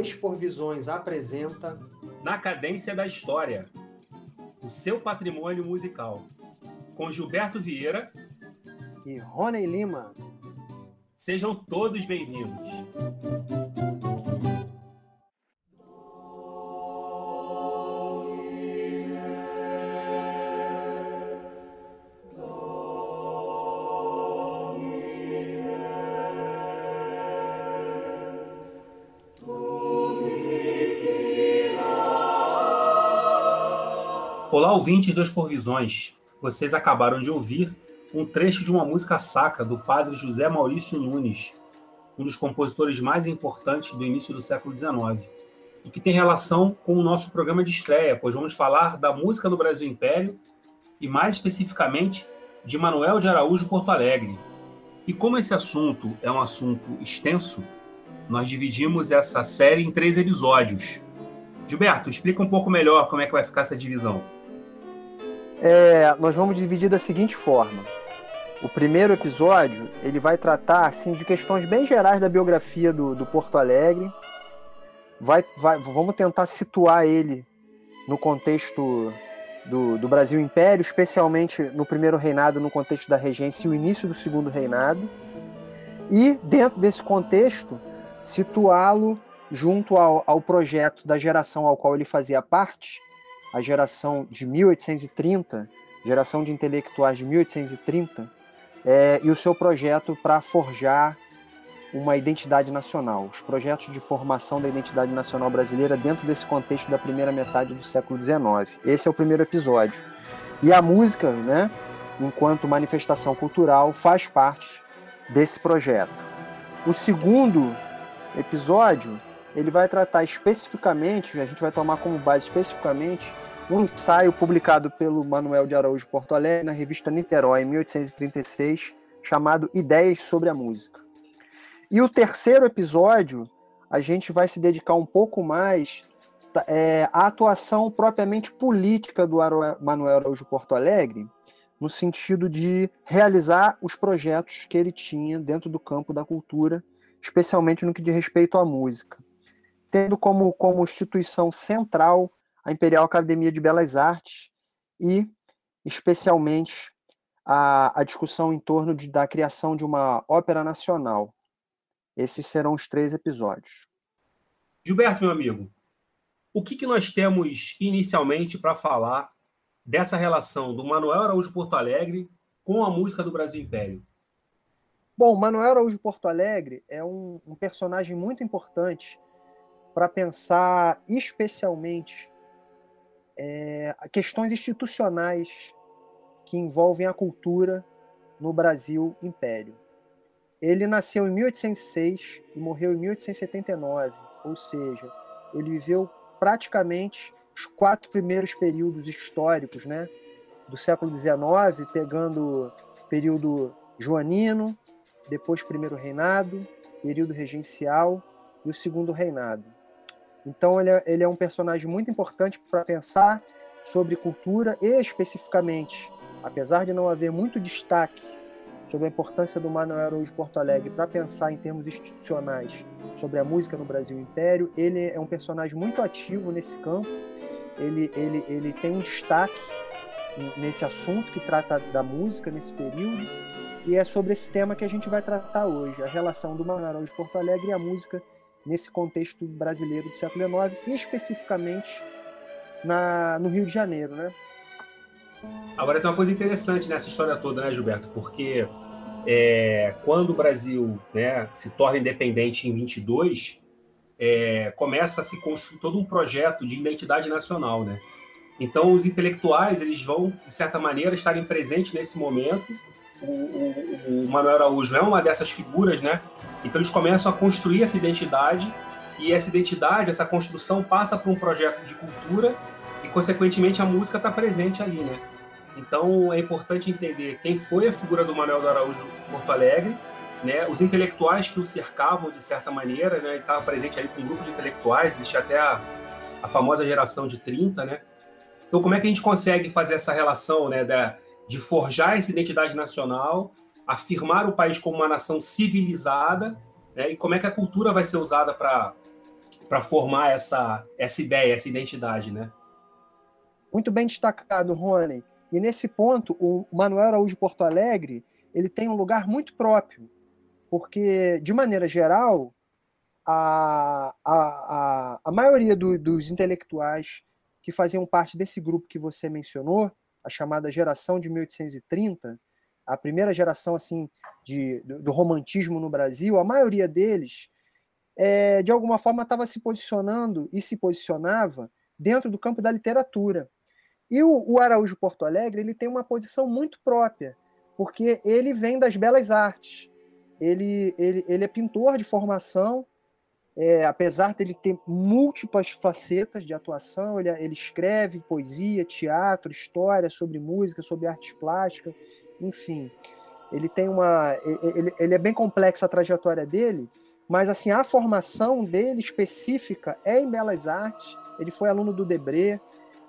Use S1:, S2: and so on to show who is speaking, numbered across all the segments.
S1: Exporvisões apresenta
S2: Na Cadência da História, o seu patrimônio musical, com Gilberto Vieira
S1: e Rony Lima.
S2: Sejam todos bem-vindos. Olá, ouvintes dos Porvisões. Vocês acabaram de ouvir um trecho de uma música sacra do padre José Maurício Nunes, um dos compositores mais importantes do início do século XIX, e que tem relação com o nosso programa de estreia, pois vamos falar da música do Brasil Império e, mais especificamente, de Manuel de Araújo Porto Alegre. E como esse assunto é um assunto extenso, nós dividimos essa série em três episódios. Gilberto, explica um pouco melhor como é que vai ficar essa divisão
S1: é, nós vamos dividir da seguinte forma. O primeiro episódio ele vai tratar assim de questões bem gerais da biografia do, do Porto Alegre. Vai, vai, vamos tentar situar ele no contexto do, do, Brasil Império, especialmente no primeiro reinado, no contexto da regência e o início do segundo reinado. E, dentro desse contexto, situá-lo junto ao, ao projeto da geração ao qual ele fazia parte, a geração de 1830, geração de intelectuais de 1830, é, e o seu projeto para forjar uma identidade nacional, os projetos de formação da identidade nacional brasileira dentro desse contexto da primeira metade do século XIX. Esse é o primeiro episódio. E a música, né, enquanto manifestação cultural, faz parte desse projeto. O segundo episódio ele vai tratar especificamente, a gente vai tomar como base especificamente, um ensaio publicado pelo Manuel de Araújo Porto Alegre na revista Niterói, em 1836, chamado Ideias sobre a Música. E o terceiro episódio, a gente vai se dedicar um pouco mais é, à atuação propriamente política do Manuel Araújo Porto Alegre, no sentido de realizar os projetos que ele tinha dentro do campo da cultura, especialmente no que diz respeito à música tendo como, como instituição central a Imperial Academia de Belas Artes e, especialmente, a, a discussão em torno de, da criação de uma ópera nacional. Esses serão os três episódios.
S2: Gilberto, meu amigo, o que, que nós temos inicialmente para falar dessa relação do Manuel Araújo Porto Alegre com a música do Brasil Império?
S1: Bom, Manuel Araújo Porto Alegre é um, um personagem muito importante para pensar especialmente é, questões institucionais que envolvem a cultura no Brasil Império. Ele nasceu em 1806 e morreu em 1879, ou seja, ele viveu praticamente os quatro primeiros períodos históricos né, do século XIX, pegando período joanino, depois primeiro reinado, período regencial e o segundo reinado. Então ele é, ele é um personagem muito importante para pensar sobre cultura e especificamente, apesar de não haver muito destaque sobre a importância do Manuel Araújo Porto Alegre para pensar em termos institucionais sobre a música no Brasil Império, ele é um personagem muito ativo nesse campo. Ele, ele, ele tem um destaque nesse assunto que trata da música nesse período. E é sobre esse tema que a gente vai tratar hoje, a relação do Manuel Araújo Porto Alegre e a música nesse contexto brasileiro do século XIX, e especificamente na, no Rio de Janeiro, né?
S2: Agora tem uma coisa interessante nessa história toda, né, Gilberto? Porque é, quando o Brasil né, se torna independente em 22, é, começa a se construir todo um projeto de identidade nacional, né? Então os intelectuais eles vão de certa maneira estarem presentes nesse momento o, o, o Manuel Araújo é uma dessas figuras, né? Então eles começam a construir essa identidade e essa identidade, essa construção passa por um projeto de cultura e, consequentemente, a música está presente ali, né? Então é importante entender quem foi a figura do Manuel do Araújo Porto Alegre, né? Os intelectuais que o cercavam de certa maneira, né? Ele estava presente ali com um grupo de intelectuais, existe até a, a famosa geração de 30, né? Então como é que a gente consegue fazer essa relação, né? Da, de forjar essa identidade nacional, afirmar o país como uma nação civilizada, né? e como é que a cultura vai ser usada para formar essa, essa ideia, essa identidade, né?
S1: Muito bem destacado, Rony. E nesse ponto, o Manuel Araújo Porto Alegre ele tem um lugar muito próprio, porque, de maneira geral, a, a, a, a maioria do, dos intelectuais que faziam parte desse grupo que você mencionou, a chamada geração de 1830, a primeira geração assim de, do, do romantismo no Brasil, a maioria deles, é, de alguma forma, estava se posicionando e se posicionava dentro do campo da literatura. E o, o Araújo Porto Alegre ele tem uma posição muito própria, porque ele vem das belas artes. Ele, ele, ele é pintor de formação, é, apesar dele ter múltiplas facetas de atuação, ele, ele escreve poesia, teatro, história sobre música, sobre artes plásticas, enfim. Ele tem uma. Ele, ele é bem complexa a trajetória dele, mas assim, a formação dele específica é em Belas Artes. Ele foi aluno do Debré.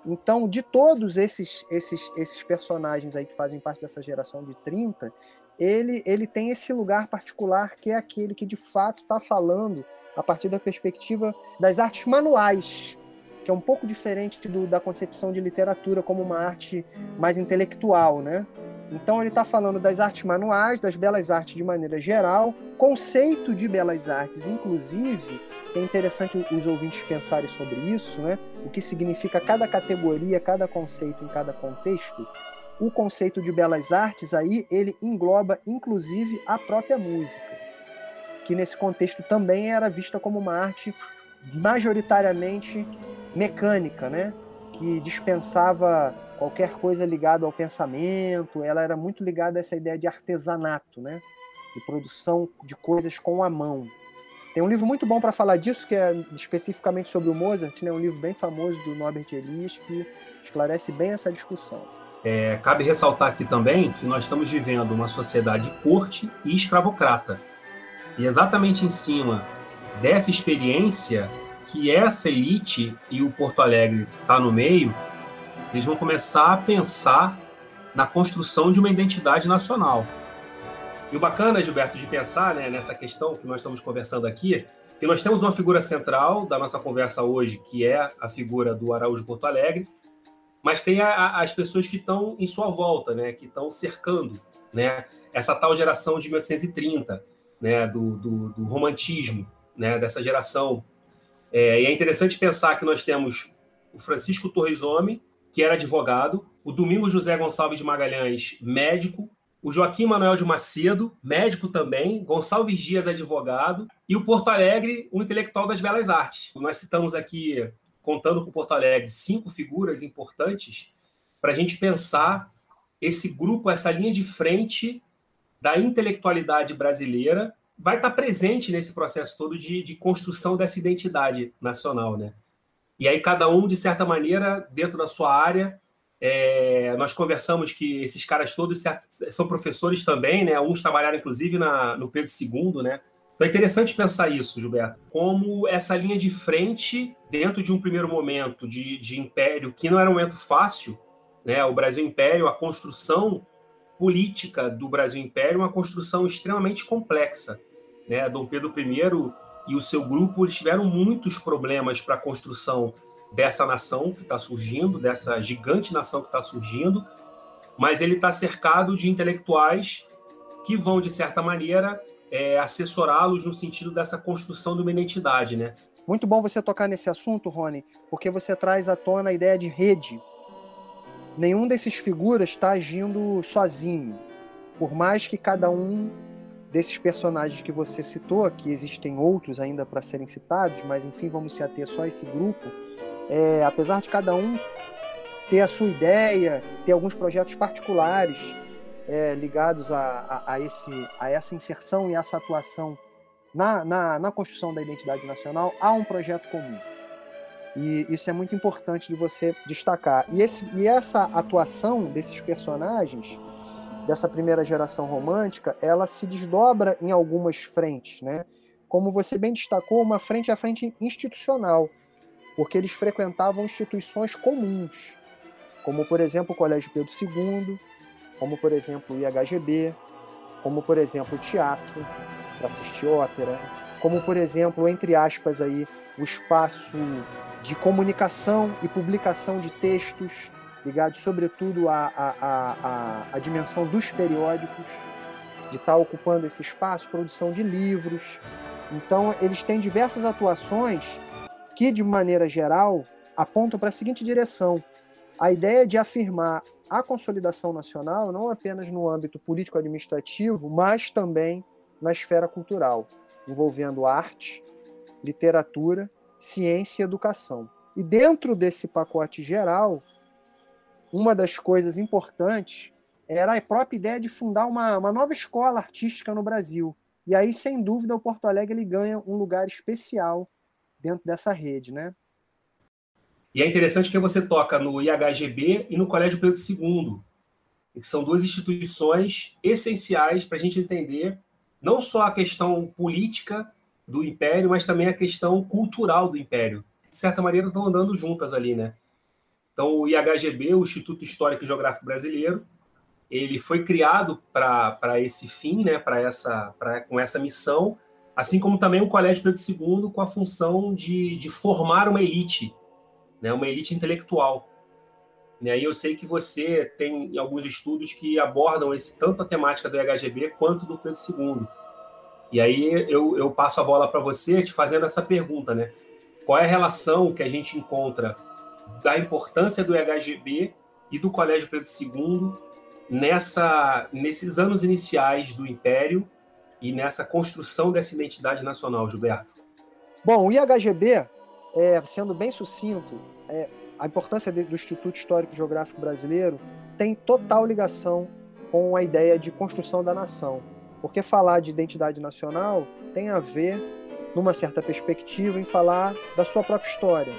S1: Então, de todos esses, esses, esses personagens aí que fazem parte dessa geração de 30, ele, ele tem esse lugar particular que é aquele que de fato está falando a partir da perspectiva das artes manuais, que é um pouco diferente do, da concepção de literatura como uma arte mais intelectual, né? Então ele está falando das artes manuais, das belas artes de maneira geral, conceito de belas artes, inclusive, é interessante os ouvintes pensarem sobre isso, né? O que significa cada categoria, cada conceito em cada contexto. O conceito de belas artes aí, ele engloba inclusive a própria música que nesse contexto também era vista como uma arte majoritariamente mecânica, né? que dispensava qualquer coisa ligada ao pensamento, ela era muito ligada a essa ideia de artesanato, né? de produção de coisas com a mão. Tem um livro muito bom para falar disso, que é especificamente sobre o Mozart, né? um livro bem famoso do Norbert Elias, que esclarece bem essa discussão.
S2: É, cabe ressaltar aqui também que nós estamos vivendo uma sociedade corte e escravocrata. E exatamente em cima dessa experiência que essa elite e o Porto Alegre está no meio, eles vão começar a pensar na construção de uma identidade nacional. E o bacana, Gilberto, de pensar né, nessa questão que nós estamos conversando aqui, que nós temos uma figura central da nossa conversa hoje, que é a figura do Araújo Porto Alegre, mas tem a, a, as pessoas que estão em sua volta, né, que estão cercando né, essa tal geração de 1830, né, do, do, do romantismo, né, dessa geração. É, e é interessante pensar que nós temos o Francisco Torres Homem, que era advogado, o Domingos José Gonçalves de Magalhães, médico, o Joaquim Manuel de Macedo, médico também, Gonçalves Dias, advogado, e o Porto Alegre, um intelectual das belas artes. Nós citamos aqui, contando com o Porto Alegre, cinco figuras importantes para a gente pensar esse grupo, essa linha de frente da intelectualidade brasileira vai estar presente nesse processo todo de, de construção dessa identidade nacional, né? E aí cada um, de certa maneira, dentro da sua área, é, nós conversamos que esses caras todos são professores também, né? Uns trabalharam, inclusive, na, no Pedro II, né? Então é interessante pensar isso, Gilberto, como essa linha de frente, dentro de um primeiro momento de, de império, que não era um momento fácil, né? O Brasil Império, a construção política do Brasil Império uma construção extremamente complexa. Né? Dom Pedro I e o seu grupo tiveram muitos problemas para a construção dessa nação que está surgindo, dessa gigante nação que está surgindo, mas ele está cercado de intelectuais que vão, de certa maneira, é, assessorá-los no sentido dessa construção de uma identidade. Né?
S1: Muito bom você tocar nesse assunto, Rony, porque você traz à tona a ideia de rede nenhum desses figuras está agindo sozinho. Por mais que cada um desses personagens que você citou, que existem outros ainda para serem citados, mas enfim, vamos se ater só a esse grupo, é, apesar de cada um ter a sua ideia, ter alguns projetos particulares é, ligados a, a, a, esse, a essa inserção e essa atuação na, na, na construção da identidade nacional, há um projeto comum. E isso é muito importante de você destacar. E, esse, e essa atuação desses personagens, dessa primeira geração romântica, ela se desdobra em algumas frentes, né? Como você bem destacou, uma frente é a frente institucional, porque eles frequentavam instituições comuns, como, por exemplo, o Colégio Pedro II, como, por exemplo, o IHGB, como, por exemplo, o teatro, para assistir ópera, como por exemplo, entre aspas aí, o espaço de comunicação e publicação de textos ligados sobretudo à, à, à, à dimensão dos periódicos, de estar ocupando esse espaço, produção de livros. Então, eles têm diversas atuações que, de maneira geral, apontam para a seguinte direção: a ideia de afirmar a consolidação nacional não apenas no âmbito político-administrativo, mas também na esfera cultural, envolvendo arte, literatura, ciência e educação. E dentro desse pacote geral, uma das coisas importantes era a própria ideia de fundar uma, uma nova escola artística no Brasil. E aí, sem dúvida, o Porto Alegre ele ganha um lugar especial dentro dessa rede, né?
S2: E é interessante que você toca no IHGB e no Colégio Pedro II, que são duas instituições essenciais para a gente entender não só a questão política do Império, mas também a questão cultural do Império. De certa maneira, estão andando juntas ali, né? Então, o IHGB, o Instituto Histórico e Geográfico Brasileiro, ele foi criado para esse fim, né? Para essa, pra, com essa missão, assim como também o Colégio Pedro II com a função de, de formar uma elite né, uma elite intelectual. E aí eu sei que você tem alguns estudos que abordam esse tanto a temática do EHGB quanto do Pedro II. E aí eu, eu passo a bola para você te fazendo essa pergunta, né? Qual é a relação que a gente encontra da importância do EHGB e do Colégio Pedro II nessa, nesses anos iniciais do Império e nessa construção dessa identidade nacional, Gilberto?
S1: Bom, o IHGB é, sendo bem sucinto, é, a importância do Instituto Histórico Geográfico Brasileiro tem total ligação com a ideia de construção da nação. Porque falar de identidade nacional tem a ver, numa certa perspectiva, em falar da sua própria história.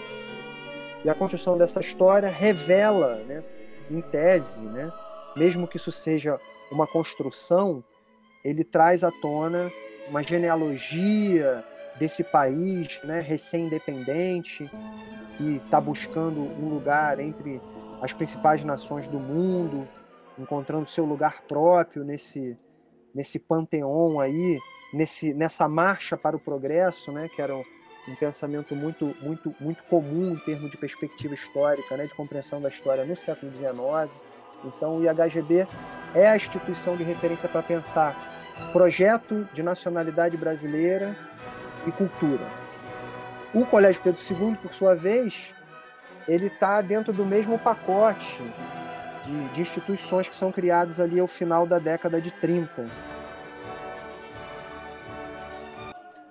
S1: E a construção dessa história revela, né, em tese, né, mesmo que isso seja uma construção, ele traz à tona uma genealogia, desse país né, recém-independente, que está buscando um lugar entre as principais nações do mundo, encontrando seu lugar próprio nesse, nesse panteão aí, nesse, nessa marcha para o progresso, né, que era um, um pensamento muito, muito, muito comum em termos de perspectiva histórica, né, de compreensão da história no século XIX. Então, o IHGB é a instituição de referência para pensar projeto de nacionalidade brasileira e cultura. O Colégio Pedro II, por sua vez, ele está dentro do mesmo pacote de, de, instituições que são criadas ali ao final da década de 30.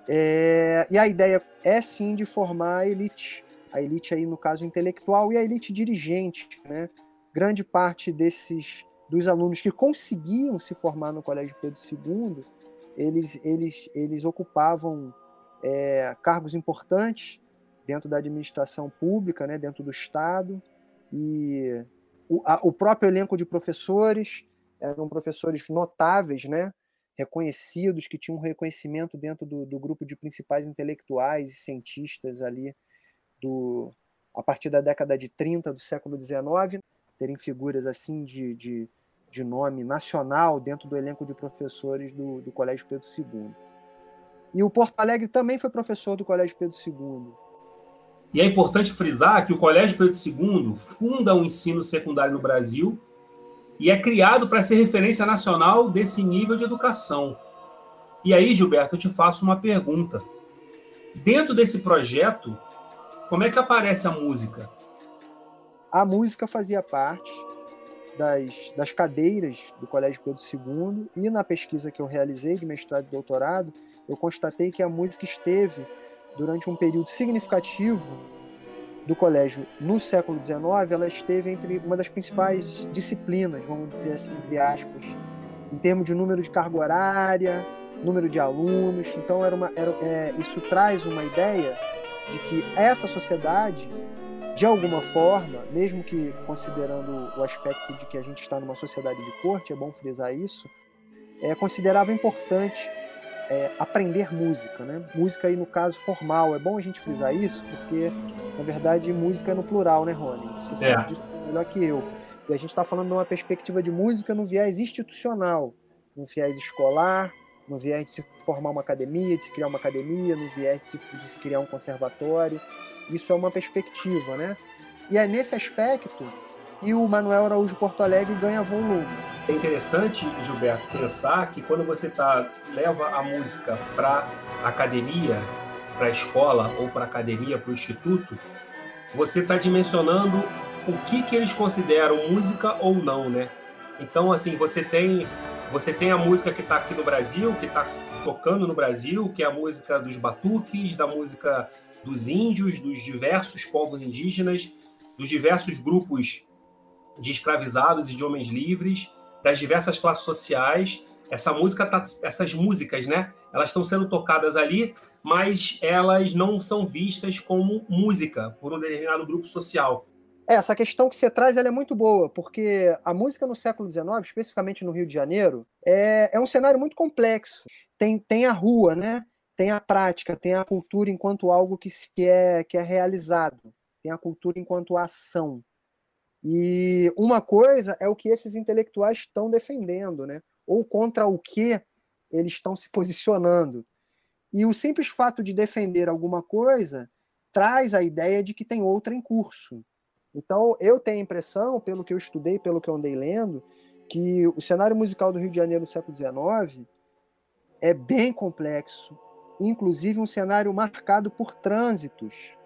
S1: É, e a ideia é sim de formar a elite, a elite aí no caso intelectual e a elite dirigente, né? Grande parte desses dos alunos que conseguiam se formar no Colégio Pedro II, eles eles eles ocupavam é, cargos importantes dentro da administração pública, né, dentro do Estado, e o, a, o próprio elenco de professores eram professores notáveis, né, reconhecidos, que tinham reconhecimento dentro do, do grupo de principais intelectuais e cientistas ali do, a partir da década de 30 do século XIX, terem figuras assim de, de, de nome nacional dentro do elenco de professores do, do Colégio Pedro II. E o Porto Alegre também foi professor do Colégio Pedro II.
S2: E é importante frisar que o Colégio Pedro II funda o ensino secundário no Brasil e é criado para ser referência nacional desse nível de educação. E aí, Gilberto, eu te faço uma pergunta. Dentro desse projeto, como é que aparece a música?
S1: A música fazia parte das, das cadeiras do Colégio Pedro II e na pesquisa que eu realizei de mestrado e doutorado, eu constatei que a música esteve durante um período significativo do colégio no século XIX, ela esteve entre uma das principais disciplinas, vamos dizer assim, entre aspas, em termos de número de carga horária, número de alunos. Então, era uma, era, é, isso traz uma ideia de que essa sociedade, de alguma forma, mesmo que considerando o aspecto de que a gente está numa sociedade de corte, é bom frisar isso, é, considerava importante é, aprender música, né? Música aí no caso formal. É bom a gente frisar isso, porque na verdade música é no plural, né, Rony? Você sabe é. disso melhor que eu. E a gente está falando de uma perspectiva de música no viés institucional, no viés escolar, no viés de se formar uma academia, de se criar uma academia, no viés de se, de se criar um conservatório. Isso é uma perspectiva, né? E é nesse aspecto que o Manuel Araújo Porto Alegre ganha volume.
S2: É interessante, Gilberto, pensar que quando você tá, leva a música para academia, para a escola ou para academia, para o instituto, você está dimensionando o que, que eles consideram música ou não, né? Então, assim, você tem você tem a música que está aqui no Brasil, que está tocando no Brasil, que é a música dos batuques, da música dos índios, dos diversos povos indígenas, dos diversos grupos de escravizados e de homens livres, das diversas classes sociais. Essa música, tá, essas músicas, né? Elas estão sendo tocadas ali, mas elas não são vistas como música por um determinado grupo social.
S1: É, essa questão que você traz é muito boa, porque a música no século XIX, especificamente no Rio de Janeiro, é, é um cenário muito complexo. Tem, tem a rua, né? tem a prática, tem a cultura enquanto algo que, que, é, que é realizado, tem a cultura enquanto ação. E uma coisa é o que esses intelectuais estão defendendo, né? ou contra o que eles estão se posicionando. E o simples fato de defender alguma coisa traz a ideia de que tem outra em curso. Então, eu tenho a impressão, pelo que eu estudei, pelo que eu andei lendo, que o cenário musical do Rio de Janeiro no século XIX é bem complexo, inclusive um cenário marcado por trânsitos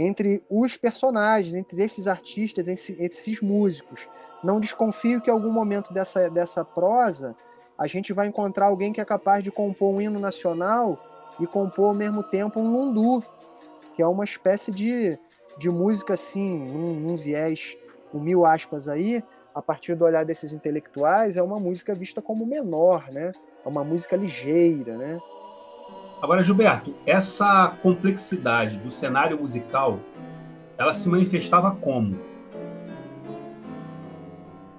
S1: entre os personagens, entre esses artistas, entre esses músicos. Não desconfio que em algum momento dessa, dessa prosa a gente vai encontrar alguém que é capaz de compor um hino nacional e compor ao mesmo tempo um lundu, que é uma espécie de, de música assim, num, num viés com mil aspas aí, a partir do olhar desses intelectuais, é uma música vista como menor, né? É uma música ligeira, né?
S2: Agora, Gilberto, essa complexidade do cenário musical, ela se manifestava como?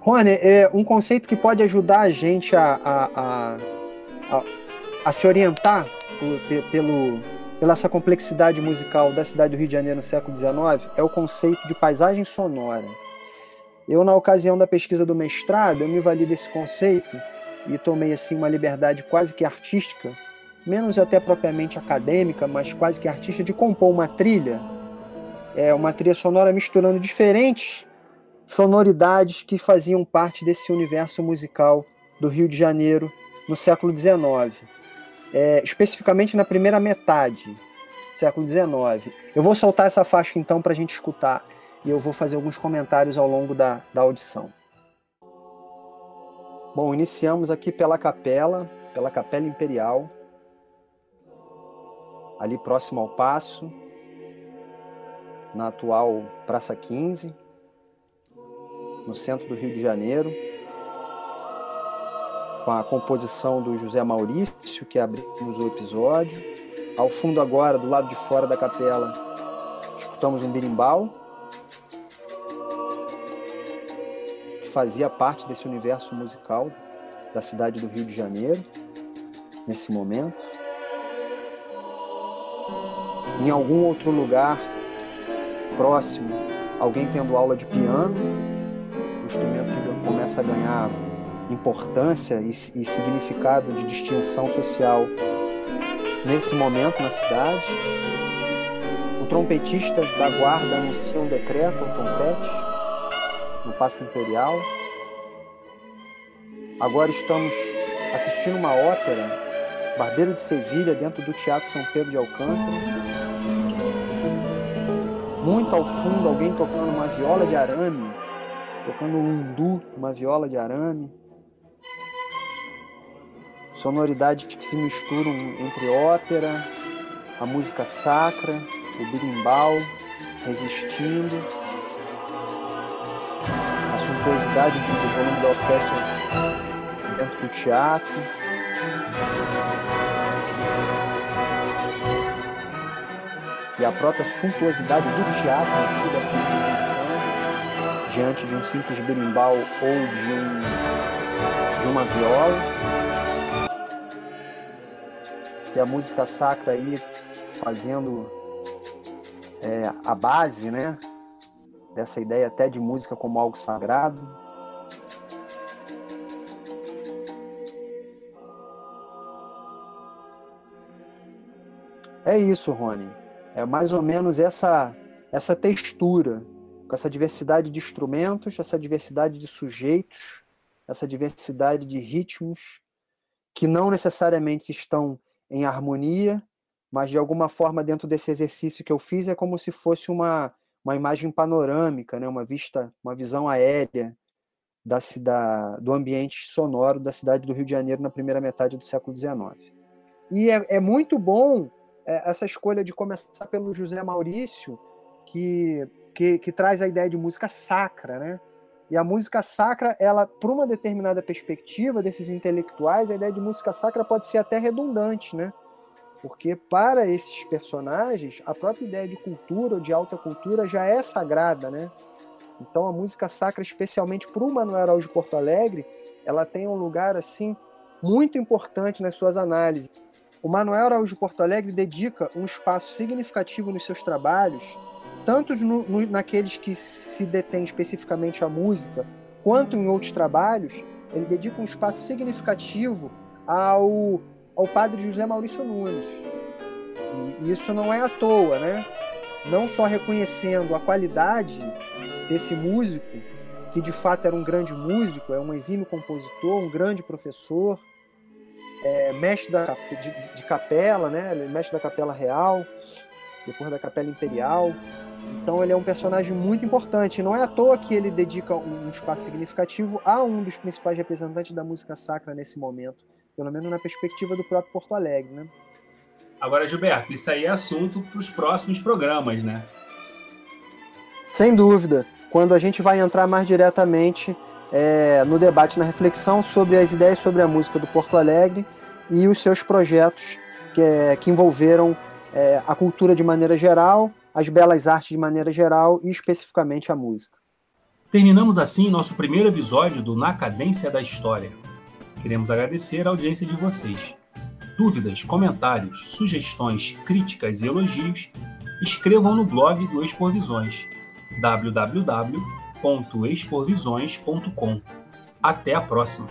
S1: Rony, é um conceito que pode ajudar a gente a, a, a, a, se orientar pelo, pela essa complexidade musical da cidade do Rio de Janeiro no século XIX é o conceito de paisagem sonora. Eu, na ocasião da pesquisa do mestrado, eu me vali desse conceito e tomei assim uma liberdade quase que artística menos até propriamente acadêmica, mas quase que artista, de compor uma trilha, é uma trilha sonora misturando diferentes sonoridades que faziam parte desse universo musical do Rio de Janeiro no século XIX, é, especificamente na primeira metade do século XIX. Eu vou soltar essa faixa então para a gente escutar e eu vou fazer alguns comentários ao longo da, da audição. Bom, iniciamos aqui pela capela, pela Capela Imperial, ali próximo ao Passo, na atual Praça 15, no centro do Rio de Janeiro, com a composição do José Maurício, que abrimos o episódio. Ao fundo agora, do lado de fora da capela, escutamos um birimbau, que fazia parte desse universo musical da cidade do Rio de Janeiro, nesse momento em algum outro lugar próximo, alguém tendo aula de piano, um instrumento que começa a ganhar importância e, e significado de distinção social nesse momento na cidade. O trompetista da guarda anuncia um decreto ao trompete no Passo Imperial. Agora estamos assistindo uma ópera, Barbeiro de Sevilha, dentro do Teatro São Pedro de Alcântara muito ao fundo alguém tocando uma viola de arame, tocando um lundu, uma viola de arame. Sonoridades que se misturam entre ópera, a música sacra, o birimbau, resistindo, a suntuosidade do volume da orquestra dentro do teatro. E a própria suntuosidade do teatro em si, dessa instituição, diante de um simples berimbau ou de, um, de uma viola. E a música sacra aí fazendo é, a base, né? Dessa ideia até de música como algo sagrado. É isso, Rony. É mais ou menos essa, essa textura, com essa diversidade de instrumentos, essa diversidade de sujeitos, essa diversidade de ritmos, que não necessariamente estão em harmonia, mas de alguma forma dentro desse exercício que eu fiz é como se fosse uma, uma imagem panorâmica, né? uma vista, uma visão aérea da, da, do ambiente sonoro da cidade do Rio de Janeiro na primeira metade do século XIX. E é, é muito bom essa escolha de começar pelo José Maurício, que, que, que, traz a ideia de música sacra, né? E a música sacra, ela, por uma determinada perspectiva desses intelectuais, a ideia de música sacra pode ser até redundante, né? Porque para esses personagens, a própria ideia de cultura ou de alta cultura já é sagrada, né? Então a música sacra, especialmente para o Manuel Araújo Porto Alegre, ela tem um lugar assim muito importante nas suas análises. O Manuel Araújo Porto Alegre dedica um espaço significativo nos seus trabalhos, tanto no, no, naqueles que se detêm especificamente à música, quanto em outros trabalhos, ele dedica um espaço significativo ao, ao padre José Maurício Nunes. E isso não é à toa, né? Não só reconhecendo a qualidade desse músico, que de fato era um grande músico, é um exímio compositor, um grande professor, é, mestre da, de, de, capela, né? Ele é mestre da capela real, depois da capela imperial. Então ele é um personagem muito importante. Não é à toa que ele dedica um espaço significativo a um dos principais representantes da música sacra nesse momento, pelo menos na perspectiva do próprio Porto Alegre, né?
S2: Agora, Gilberto, isso aí é assunto para os próximos programas, né?
S1: Sem dúvida quando a gente vai entrar mais diretamente é, no debate, na reflexão sobre as ideias sobre a música do Porto Alegre e os seus projetos que, é, que envolveram é, a cultura de maneira geral, as belas artes de maneira geral e especificamente a música.
S2: Terminamos assim nosso primeiro episódio do Na Cadência da História. Queremos agradecer a audiência de vocês. Dúvidas, comentários, sugestões, críticas e elogios, escrevam no blog do Expovisões www.exporvisões.com. Até a próxima!